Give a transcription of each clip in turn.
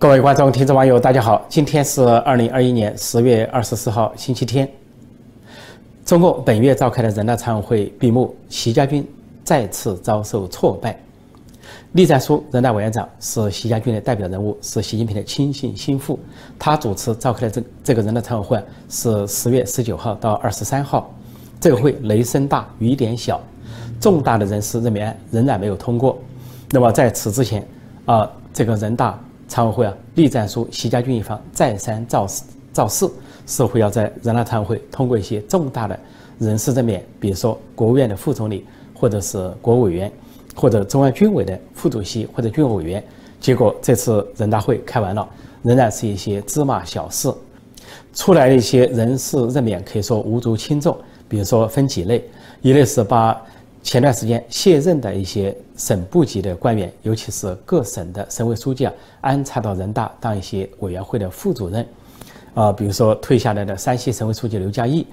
各位观众、听众、网友，大家好！今天是二零二一年十月二十四号，星期天。中共本月召开的人大常委会闭幕，习家军再次遭受挫败。栗战书人大委员长是习家军的代表人物，是习近平的亲信心腹。他主持召开的这这个人大常委会是十月十九号到二十三号。这个会雷声大雨点小，重大的人事任免仍然没有通过。那么在此之前，啊，这个人大。常委会啊，栗战书、习家军一方再三造势，造势似乎要在人大常委会通过一些重大的人事任免，比如说国务院的副总理，或者是国务委员，或者中央军委的副主席或者军委委员。结果这次人大会开完了，仍然是一些芝麻小事，出来的一些人事任免可以说无足轻重。比如说分几类，一类是把。前段时间卸任的一些省部级的官员，尤其是各省的省委书记啊，安插到人大当一些委员会的副主任，啊，比如说退下来的山西省委书记刘家义，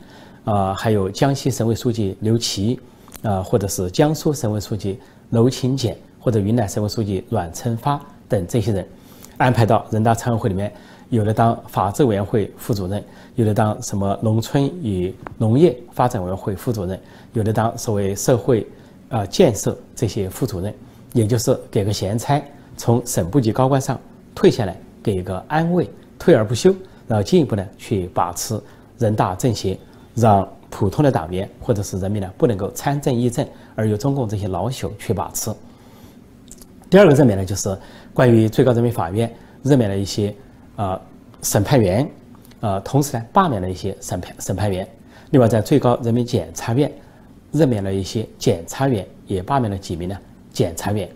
啊，还有江西省委书记刘奇，啊，或者是江苏省委书记娄勤俭，或者云南省委书记阮成发等这些人，安排到人大常委会里面。有的当法制委员会副主任，有的当什么农村与农业发展委员会副主任，有的当所谓社会啊建设这些副主任，也就是给个闲差，从省部级高官上退下来，给一个安慰，退而不休，然后进一步呢去把持人大政协，让普通的党员或者是人民呢不能够参政议政，而由中共这些老朽去把持。第二个任免呢，就是关于最高人民法院任免了一些。啊，审判员，啊，同时呢，罢免了一些审判审判员。另外，在最高人民检察院任免了一些检察员，也罢免了几名呢检察员。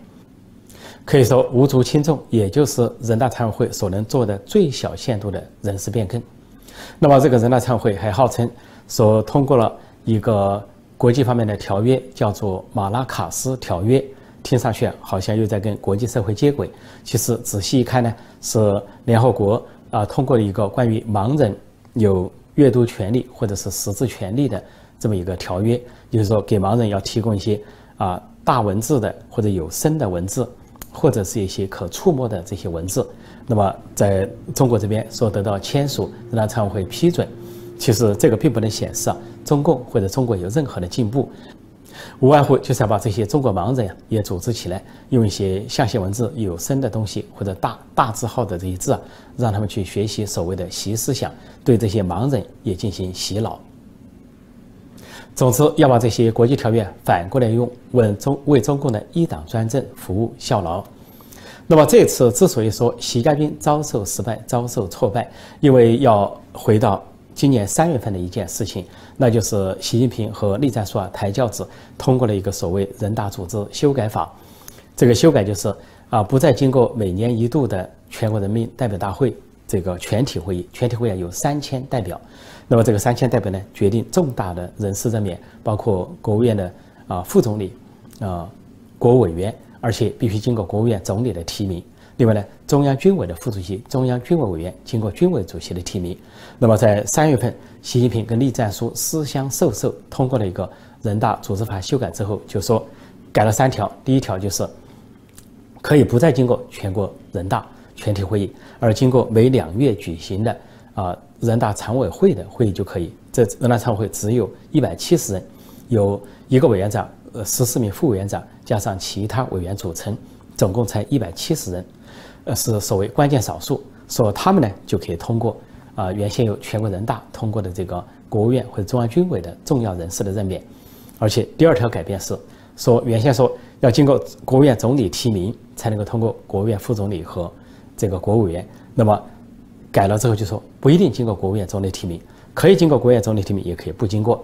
可以说无足轻重，也就是人大常委会所能做的最小限度的人事变更。那么，这个人大常委会还号称说通过了一个国际方面的条约，叫做马拉卡斯条约。听上去好像又在跟国际社会接轨，其实仔细一看呢，是联合国啊通过了一个关于盲人有阅读权利或者是识字权利的这么一个条约，就是说给盲人要提供一些啊大文字的或者有声的文字，或者是一些可触摸的这些文字。那么在中国这边说得到签署，人大常委会批准，其实这个并不能显示啊中共或者中国有任何的进步。无外乎就是要把这些中国盲人也组织起来，用一些象形文字、有声的东西或者大大字号的这些字，让他们去学习所谓的习思想，对这些盲人也进行洗脑。总之，要把这些国际条约反过来用，为中为中共的一党专政服务效劳。那么这次之所以说习家军遭受失败、遭受挫败，因为要回到。今年三月份的一件事情，那就是习近平和栗战书啊抬轿子通过了一个所谓人大组织修改法。这个修改就是啊，不再经过每年一度的全国人民代表大会这个全体会议，全体会议有三千代表。那么这个三千代表呢，决定重大的人事任免，包括国务院的啊副总理啊国务委员，而且必须经过国务院总理的提名。另外呢，中央军委的副主席、中央军委委员经过军委主席的提名。那么在三月份，习近平跟栗战书私相授受，通过了一个人大组织法修改之后，就说改了三条。第一条就是可以不再经过全国人大全体会议，而经过每两月举行的啊人大常委会的会议就可以。这人大常委会只有一百七十人，有一个委员长、呃十四名副委员长加上其他委员组成，总共才一百七十人。呃，是所谓关键少数，说他们呢就可以通过啊，原先由全国人大通过的这个国务院或者中央军委的重要人士的任免，而且第二条改变是说，原先说要经过国务院总理提名才能够通过国务院副总理和这个国务委员，那么改了之后就说不一定经过国务院总理提名，可以经过国务院总理提名，也可以不经过，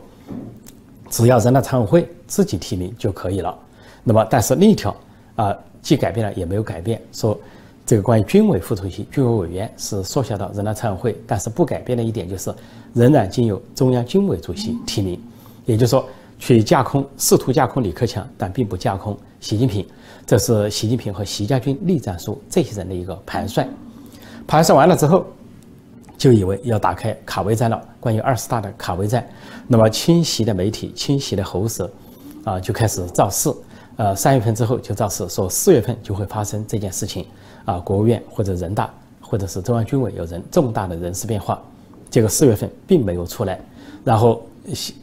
只要人大常委会自己提名就可以了。那么但是另一条啊，既改变了也没有改变，说。这个关于军委副主席、军委委员是缩小到人大常委会，但是不改变的一点就是，仍然经由中央军委主席提名，也就是说，去架空，试图架空李克强，但并不架空习近平。这是习近平和习家军、栗战书这些人的一个盘算。盘算完了之后，就以为要打开卡位战了。关于二十大的卡位战，那么侵袭的媒体、侵袭的喉舌，啊，就开始造势。呃，三月份之后就造势，说四月份就会发生这件事情。啊，国务院或者人大或者是中央军委有人重大的人事变化，结果四月份并没有出来，然后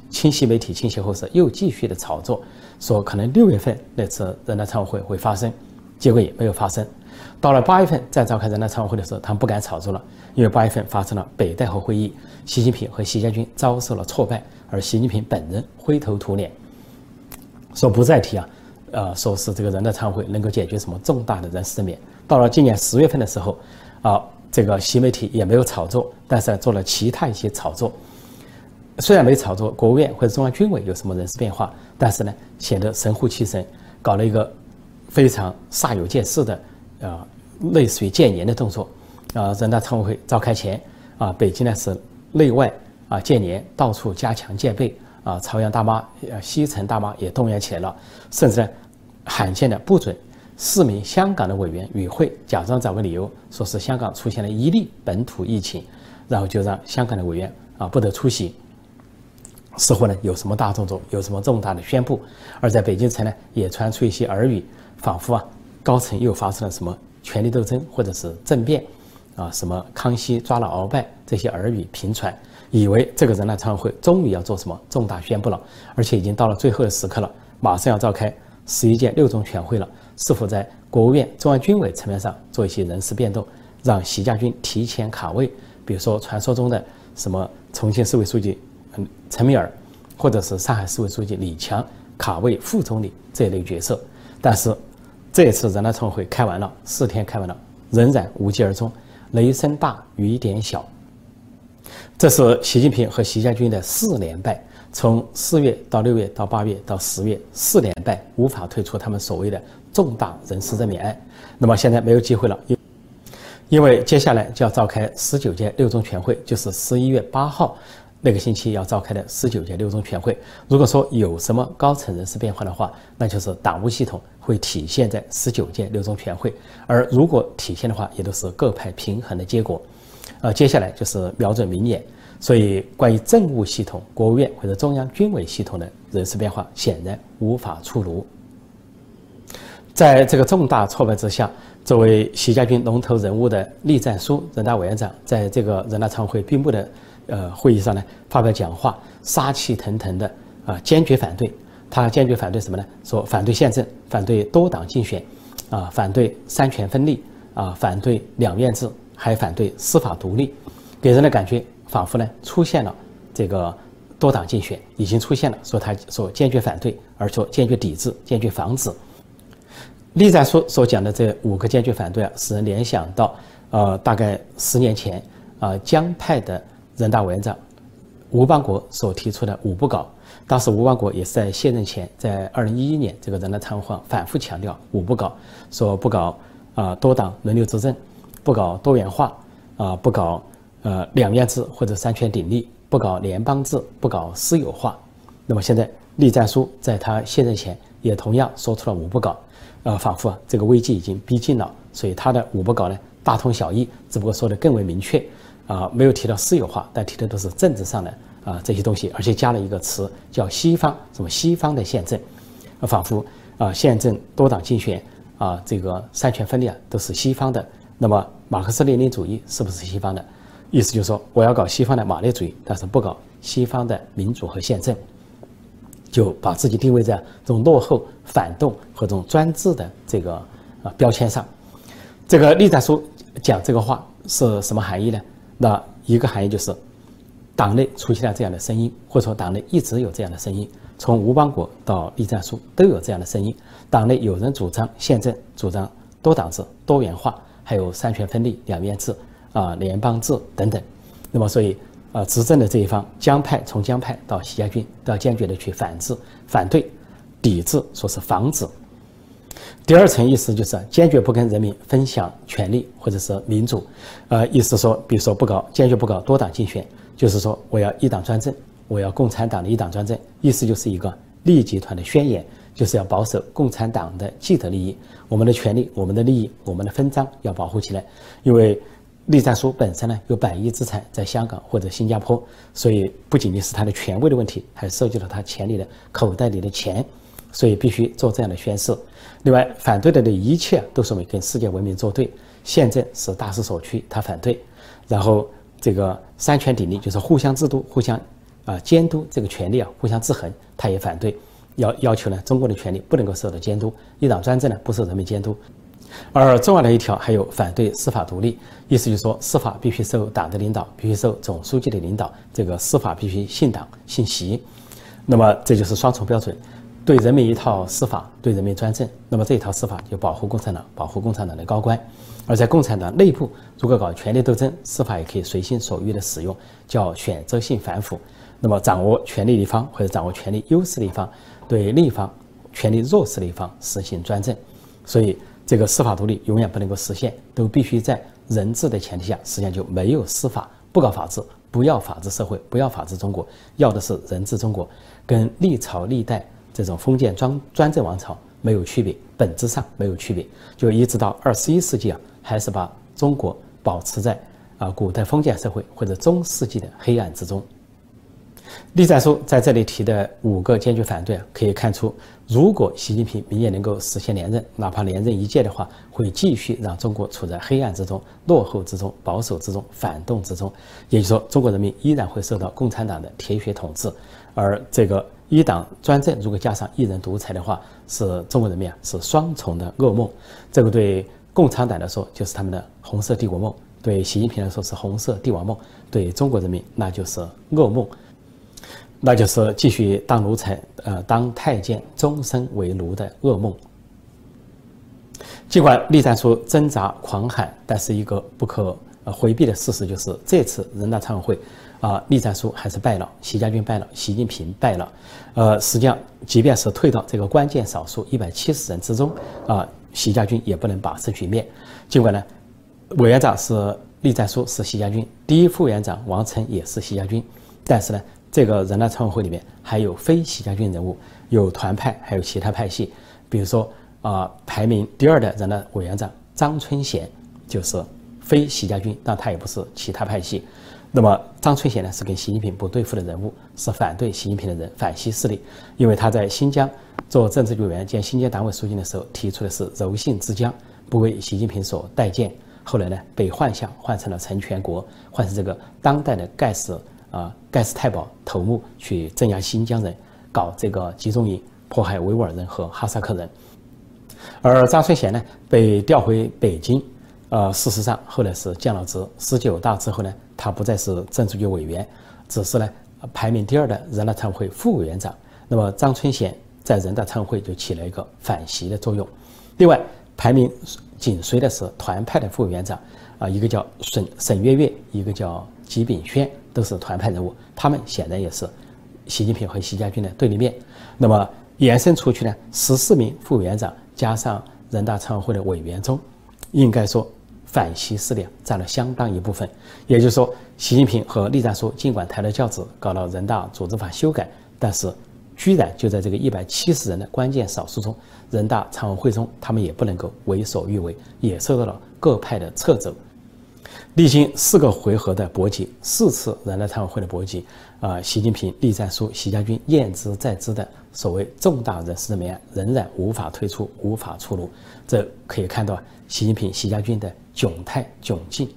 清晰媒体清晰后是又继续的炒作，说可能六月份那次人大常委会会发生，结果也没有发生。到了八月份再召开人大常委会的时候，他们不敢炒作了，因为八月份发生了北戴河会议，习近平和习家军遭受了挫败，而习近平本人灰头土脸，说不再提啊，呃，说是这个人大常委会能够解决什么重大的人事任免。到了今年十月份的时候，啊，这个新媒体也没有炒作，但是做了其他一些炒作。虽然没炒作国务院或者中央军委有什么人事变化，但是呢，显得神乎其神，搞了一个非常煞有介事的，啊，类似于建言的动作。啊，人大常委会召开前，啊，北京呢是内外啊建言，到处加强戒备。啊，朝阳大妈、呃西城大妈也动员起来了，甚至呢，罕见的不准。四名香港的委员与会，假装找个理由，说是香港出现了一例本土疫情，然后就让香港的委员啊不得出席。似乎呢有什么大动作，有什么重大的宣布。而在北京城呢，也传出一些耳语，仿佛啊高层又发生了什么权力斗争或者是政变，啊什么康熙抓了鳌拜这些耳语频传，以为这个人大常委会终于要做什么重大宣布了，而且已经到了最后的时刻了，马上要召开十一届六中全会了。是否在国务院、中央军委层面上做一些人事变动，让习家军提前卡位？比如说传说中的什么重庆市委书记嗯陈敏尔，或者是上海市委书记李强卡位副总理这一类角色。但是这一次人大常委会开完了，四天开完了，仍然无疾而终，雷声大雨点小。这是习近平和习家军的四连败。从四月到六月到八月到十月，四连败，无法退出他们所谓的重大人事任免案。那么现在没有机会了，因因为接下来就要召开十九届六中全会，就是十一月八号那个星期要召开的十九届六中全会。如果说有什么高层人事变化的话，那就是党务系统会体现在十九届六中全会；而如果体现的话，也都是各派平衡的结果。呃，接下来就是瞄准明年。所以，关于政务系统、国务院或者中央军委系统的人事变化，显然无法出炉。在这个重大挫败之下，作为习家军龙头人物的栗战书人大委员长，在这个人大常委会闭幕的呃会议上呢，发表讲话，杀气腾腾的啊，坚决反对。他坚决反对什么呢？说反对宪政，反对多党竞选，啊，反对三权分立，啊，反对两院制，还反对司法独立，给人的感觉。仿佛呢出现了这个多党竞选，已经出现了，说他说坚决反对，而说坚决抵制，坚决防止。栗战书所讲的这五个坚决反对啊，使人联想到呃大概十年前啊江派的人大委员长吴邦国所提出的五不搞。当时吴邦国也是在卸任前，在二零一一年这个人大常委会反复强调五不搞，说不搞啊多党轮流执政，不搞多元化啊不搞。呃，两院制或者三权鼎立，不搞联邦制，不搞私有化。那么现在栗战书在他卸任前也同样说出了五不搞，呃，仿佛啊这个危机已经逼近了。所以他的五不搞呢大同小异，只不过说的更为明确，啊，没有提到私有化，但提的都是政治上的啊这些东西，而且加了一个词叫西方什么西方的宪政，啊，仿佛啊宪政多党竞选啊这个三权分立啊都是西方的。那么马克思列宁主义是不是西方的？意思就是说，我要搞西方的马列主义，但是不搞西方的民主和宪政，就把自己定位在这种落后、反动和这种专制的这个啊标签上。这个栗战书讲这个话是什么含义呢？那一个含义就是，党内出现了这样的声音，或者说党内一直有这样的声音，从吴邦国到栗战书都有这样的声音。党内有人主张宪政，主张多党制、多元化，还有三权分立、两院制。啊，联邦制等等，那么所以啊，执政的这一方江派从江派到习家军都要坚决的去反制、反对、抵制，说是防止。第二层意思就是坚决不跟人民分享权利或者是民主，呃，意思说，比如说不搞，坚决不搞多党竞选，就是说我要一党专政，我要共产党的一党专政，意思就是一个利益集团的宣言，就是要保守共产党的既得利益，我们的权利、我们的利益、我们的分赃要保护起来，因为。栗战书本身呢有百亿资产在香港或者新加坡，所以不仅仅是他的权威的问题，还涉及了他钱里的口袋里的钱，所以必须做这样的宣誓。另外，反对的的一切都是为跟世界文明作对，宪政是大势所趋，他反对。然后这个三权鼎立，就是互相制度、互相啊监督这个权利啊，互相制衡，他也反对。要要求呢，中国的权利不能够受到监督，一党专政呢不受人民监督。而重要的一条还有反对司法独立，意思就是说司法必须受党的领导，必须受总书记的领导，这个司法必须信党信习。那么这就是双重标准。对人民一套司法，对人民专政，那么这一套司法就保护共产党，保护共产党的高官；而在共产党内部，如果搞权力斗争，司法也可以随心所欲的使用，叫选择性反腐。那么掌握权力的一方或者掌握权力优势的一方，对另一方权力弱势的一方实行专政。所以，这个司法独立永远不能够实现，都必须在人治的前提下，实际上就没有司法，不搞法治，不要法治社会，不要法治中国，要的是人治中国，跟历朝历代。这种封建专专政王朝没有区别，本质上没有区别，就一直到二十一世纪啊，还是把中国保持在啊古代封建社会或者中世纪的黑暗之中。栗战书在这里提的五个坚决反对啊，可以看出，如果习近平明年能够实现连任，哪怕连任一届的话，会继续让中国处在黑暗之中、落后之中、保守之中、反动之中。也就是说，中国人民依然会受到共产党的铁血统治，而这个。一党专政，如果加上一人独裁的话，是中国人民啊是双重的噩梦。这个对共产党来说就是他们的红色帝国梦，对习近平来说是红色帝王梦，对中国人民那就是噩梦，那就是继续当奴才，呃，当太监终身为奴的噩梦。尽管栗战书挣扎狂喊，但是一个不可回避的事实就是，这次人大常委会。啊，栗战书还是败了，习家军败了，习近平败了。呃，实际上，即便是退到这个关键少数一百七十人之中，啊，习家军也不能把持局面。尽管呢，委员长是栗战书是习家军，第一副委员长王晨也是习家军，但是呢，这个人大常委会里面还有非习家军人物，有团派，还有其他派系。比如说啊，排名第二的人大委员长张春贤就是非习家军，但他也不是其他派系。那么张春贤呢，是跟习近平不对付的人物，是反对习近平的人，反西势力。因为他在新疆做政治委员兼新疆党委书记的时候，提出的是柔性之疆，不为习近平所待见。后来呢，被换相换成了陈全国，换成这个当代的盖世啊盖世太保头目去镇压新疆人，搞这个集中营，迫害维吾尔人和哈萨克人。而张春贤呢，被调回北京。呃，事实上后来是降了职，十九大之后呢。他不再是政治局委员，只是呢排名第二的人大常委会副委员长。那么张春贤在人大常委会就起了一个反袭的作用。另外排名紧随的是团派的副委员长，啊，一个叫沈沈月月，一个叫吉炳轩，都是团派人物。他们显然也是习近平和习家军的对立面。那么延伸出去呢，十四名副委员长加上人大常委会的委员中，应该说。反西势力占了相当一部分，也就是说，习近平和栗战书尽管抬了轿子，搞了人大组织法修改，但是居然就在这个一百七十人的关键少数中，人大常委会中，他们也不能够为所欲为，也受到了各派的掣肘。历经四个回合的搏击，四次人大常委会的搏击，啊，习近平、栗战书、习家军验之在之的所谓重大人事任命案，仍然无法推出，无法出炉。这可以看到习近平、习家军的。窘态窘境，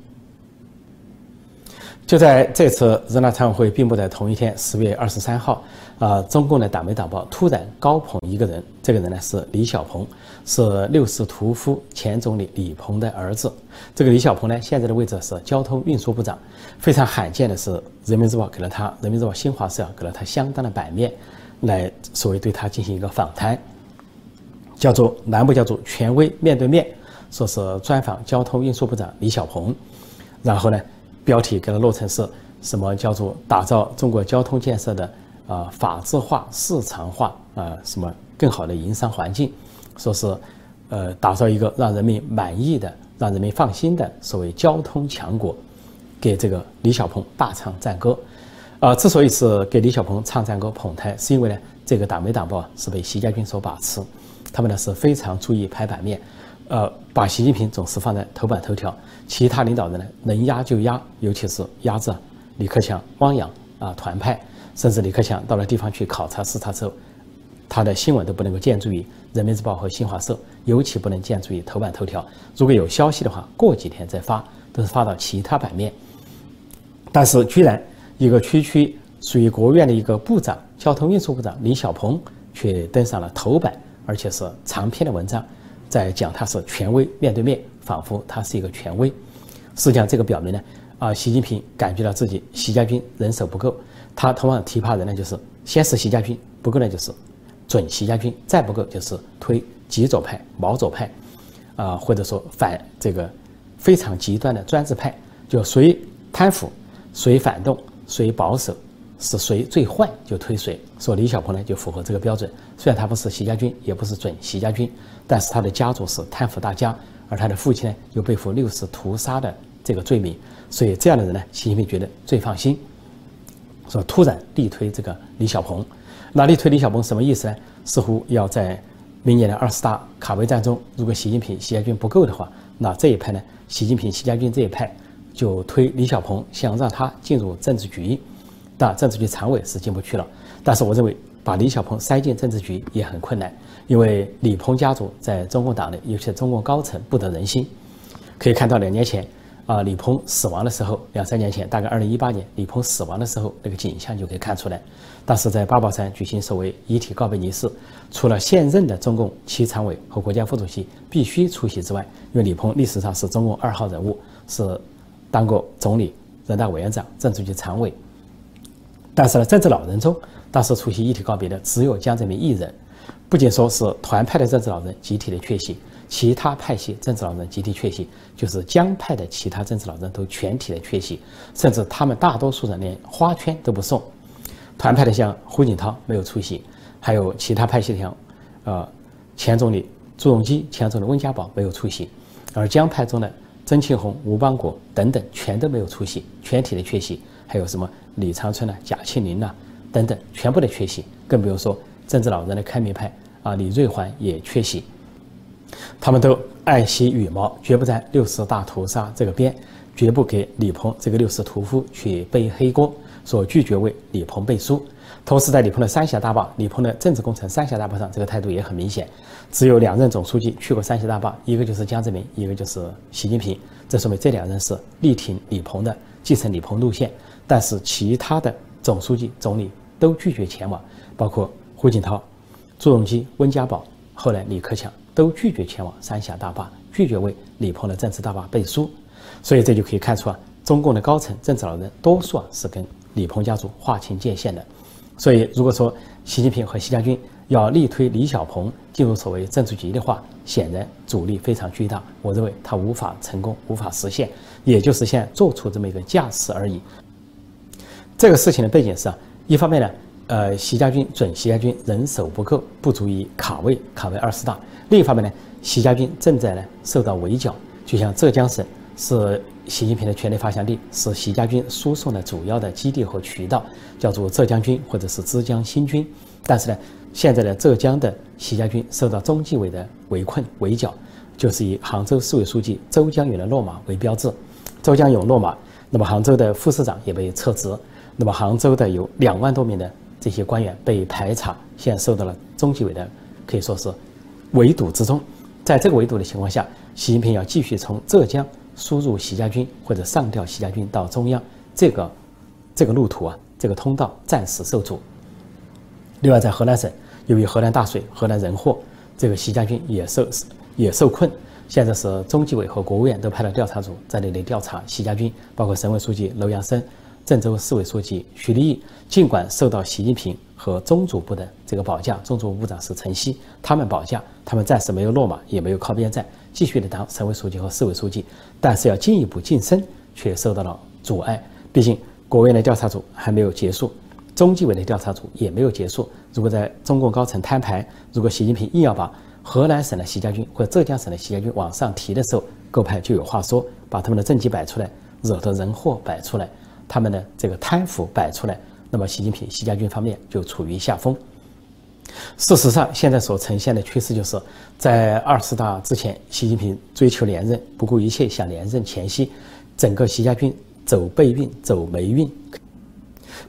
就在这次人大常委会闭幕的同一天，十月二十三号，啊，中共的党媒党报突然高捧一个人，这个人呢是李小鹏，是六世屠夫前总理李鹏的儿子。这个李小鹏呢，现在的位置是交通运输部长。非常罕见的是，《人民日报》给了他，《人民日报》新华社给了他相当的版面，来所谓对他进行一个访谈，叫做栏目叫做“权威面对面”。说是专访交通运输部长李小鹏，然后呢，标题给它落成是什么叫做打造中国交通建设的啊法治化、市场化啊什么更好的营商环境，说是呃打造一个让人民满意的、让人民放心的所谓交通强国，给这个李小鹏大唱赞歌。啊，之所以是给李小鹏唱赞歌捧台，是因为呢这个党媒党报是被习家军所把持，他们呢是非常注意拍版面。呃，把习近平总是放在头版头条，其他领导人呢能压就压，尤其是压制李克强、汪洋啊团派，甚至李克强到了地方去考察视察之后，他的新闻都不能够见诸于《人民日报》和新华社，尤其不能见诸于头版头条。如果有消息的话，过几天再发，都是发到其他版面。但是，居然一个区区属于国务院的一个部长，交通运输部长李小鹏，却登上了头版，而且是长篇的文章，在讲他是权威，面对面，仿佛他是一个权威。实际上，这个表明呢，啊，习近平感觉到自己习家军人手不够，他通常提拔人呢，就是先是习家军不够呢，就是准习家军，再不够就是推极左派、毛左派，啊，或者说反这个非常极端的专制派，就谁贪腐。谁反动，谁保守，是谁最坏就推谁。说李小鹏呢就符合这个标准。虽然他不是习家军，也不是准习家军，但是他的家族是贪腐大家，而他的父亲呢又背负六四屠杀的这个罪名，所以这样的人呢，习近平觉得最放心。说突然力推这个李小鹏，那力推李小鹏什么意思呢？似乎要在明年的二十大卡位战中，如果习近平习家军不够的话，那这一派呢，习近平习家军这一派。就推李小鹏，想让他进入政治局，但政治局常委是进不去了。但是我认为把李小鹏塞进政治局也很困难，因为李鹏家族在中共党内，尤其中共高层不得人心。可以看到两年前啊，李鹏死亡的时候，两三年前，大概二零一八年，李鹏死亡的时候那个景象就可以看出来。当时在八宝山举行所谓遗体告别仪式，除了现任的中共七常委和国家副主席必须出席之外，因为李鹏历史上是中共二号人物，是。当过总理、人大委员长、政治局常委，但是呢，政治老人中当时出席遗体告别的只有江泽民一人。不仅说是团派的政治老人集体的缺席，其他派系政治老人集体缺席，就是江派的其他政治老人都全体的缺席，甚至他们大多数人连花圈都不送。团派的像胡锦涛没有出席，还有其他派系的像，呃，前总理朱镕基、前总理温家宝没有出席，而江派中的。曾庆红、吴邦国等等全都没有出席，全体的缺席。还有什么李长春呐、贾庆林呐等等，全部的缺席。更不用说政治老人的开明派啊，李瑞环也缺席。他们都爱惜羽毛，绝不在六四大屠杀这个边，绝不给李鹏这个六四屠夫去背黑锅，所拒绝为李鹏背书。同时，在李鹏的三峡大坝，李鹏的政治工程三峡大坝上，这个态度也很明显。只有两任总书记去过三峡大坝，一个就是江泽民，一个就是习近平。这说明这两人是力挺李鹏的，继承李鹏路线。但是其他的总书记、总理都拒绝前往，包括胡锦涛、朱镕基、温家宝，后来李克强都拒绝前往三峡大坝，拒绝为李鹏的政治大坝背书。所以这就可以看出啊，中共的高层政治老人多数啊是跟李鹏家族划清界限的。所以，如果说习近平和习家军要力推李小鹏进入所谓政治局的话，显然阻力非常巨大。我认为他无法成功，无法实现，也就是现在做出这么一个架势而已。这个事情的背景是啊，一方面呢，呃，习家军准习家军人手不够，不足以卡位卡位二十大；另一方面呢，习家军正在呢受到围剿，就像浙江省是。习近平的权力发祥地是习家军输送的主要的基地和渠道，叫做浙江军或者是浙江新军。但是呢，现在的浙江的习家军受到中纪委的围困围剿，就是以杭州市委书记周江勇的落马为标志。周江勇落马，那么杭州的副市长也被撤职，那么杭州的有两万多名的这些官员被排查，现在受到了中纪委的可以说是围堵之中。在这个围堵的情况下，习近平要继续从浙江。输入习家军或者上调习家军到中央，这个这个路途啊，这个通道暂时受阻。另外，在河南省，由于河南大水、河南人祸，这个习家军也受也受困。现在是中纪委和国务院都派了调查组在那里调查习家军，包括省委书记楼阳生、郑州市委书记徐立毅。尽管受到习近平和中组部的这个保驾，中组部部长是陈希，他们保驾，他们暂时没有落马，也没有靠边站。继续的当省委书记和市委书记，但是要进一步晋升却受到了阻碍。毕竟国务院的调查组还没有结束，中纪委的调查组也没有结束。如果在中共高层摊牌，如果习近平硬要把河南省的习家军或者浙江省的习家军往上提的时候，各派就有话说，把他们的政绩摆出来，惹得人祸摆出来，他们的这个贪腐摆出来，那么习近平、习家军方面就处于下风。事实上，现在所呈现的趋势就是，在二十大之前，习近平追求连任，不顾一切想连任前夕，整个习家军走背运、走霉运。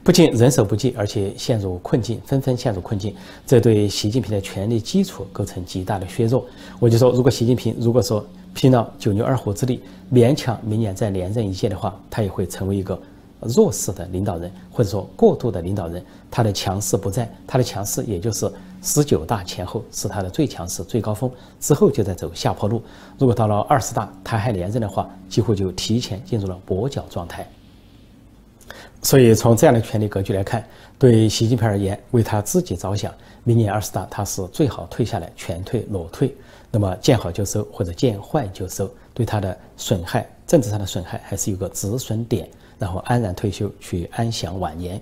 不仅人手不济，而且陷入困境，纷纷陷入困境，这对习近平的权力基础构成极大的削弱。我就说，如果习近平如果说拼了九牛二虎之力，勉强明年再连任一届的话，他也会成为一个弱势的领导人，或者说过度的领导人。他的强势不在，他的强势也就是十九大前后是他的最强势、最高峰，之后就在走下坡路。如果到了二十大他还连任的话，几乎就提前进入了跛脚状态。所以从这样的权力格局来看，对习近平而言，为他自己着想，明年二十大他是最好退下来，全退裸退，那么见好就收或者见坏就收，对他的损害，政治上的损害还是有个止损点，然后安然退休去安享晚年，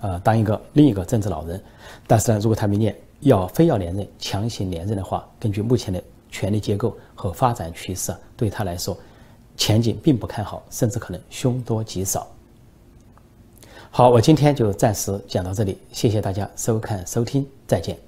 呃，当一个另一个政治老人。但是呢，如果他明年要非要连任，强行连任的话，根据目前的权力结构和发展趋势，对他来说，前景并不看好，甚至可能凶多吉少。好，我今天就暂时讲到这里，谢谢大家收看收听，再见。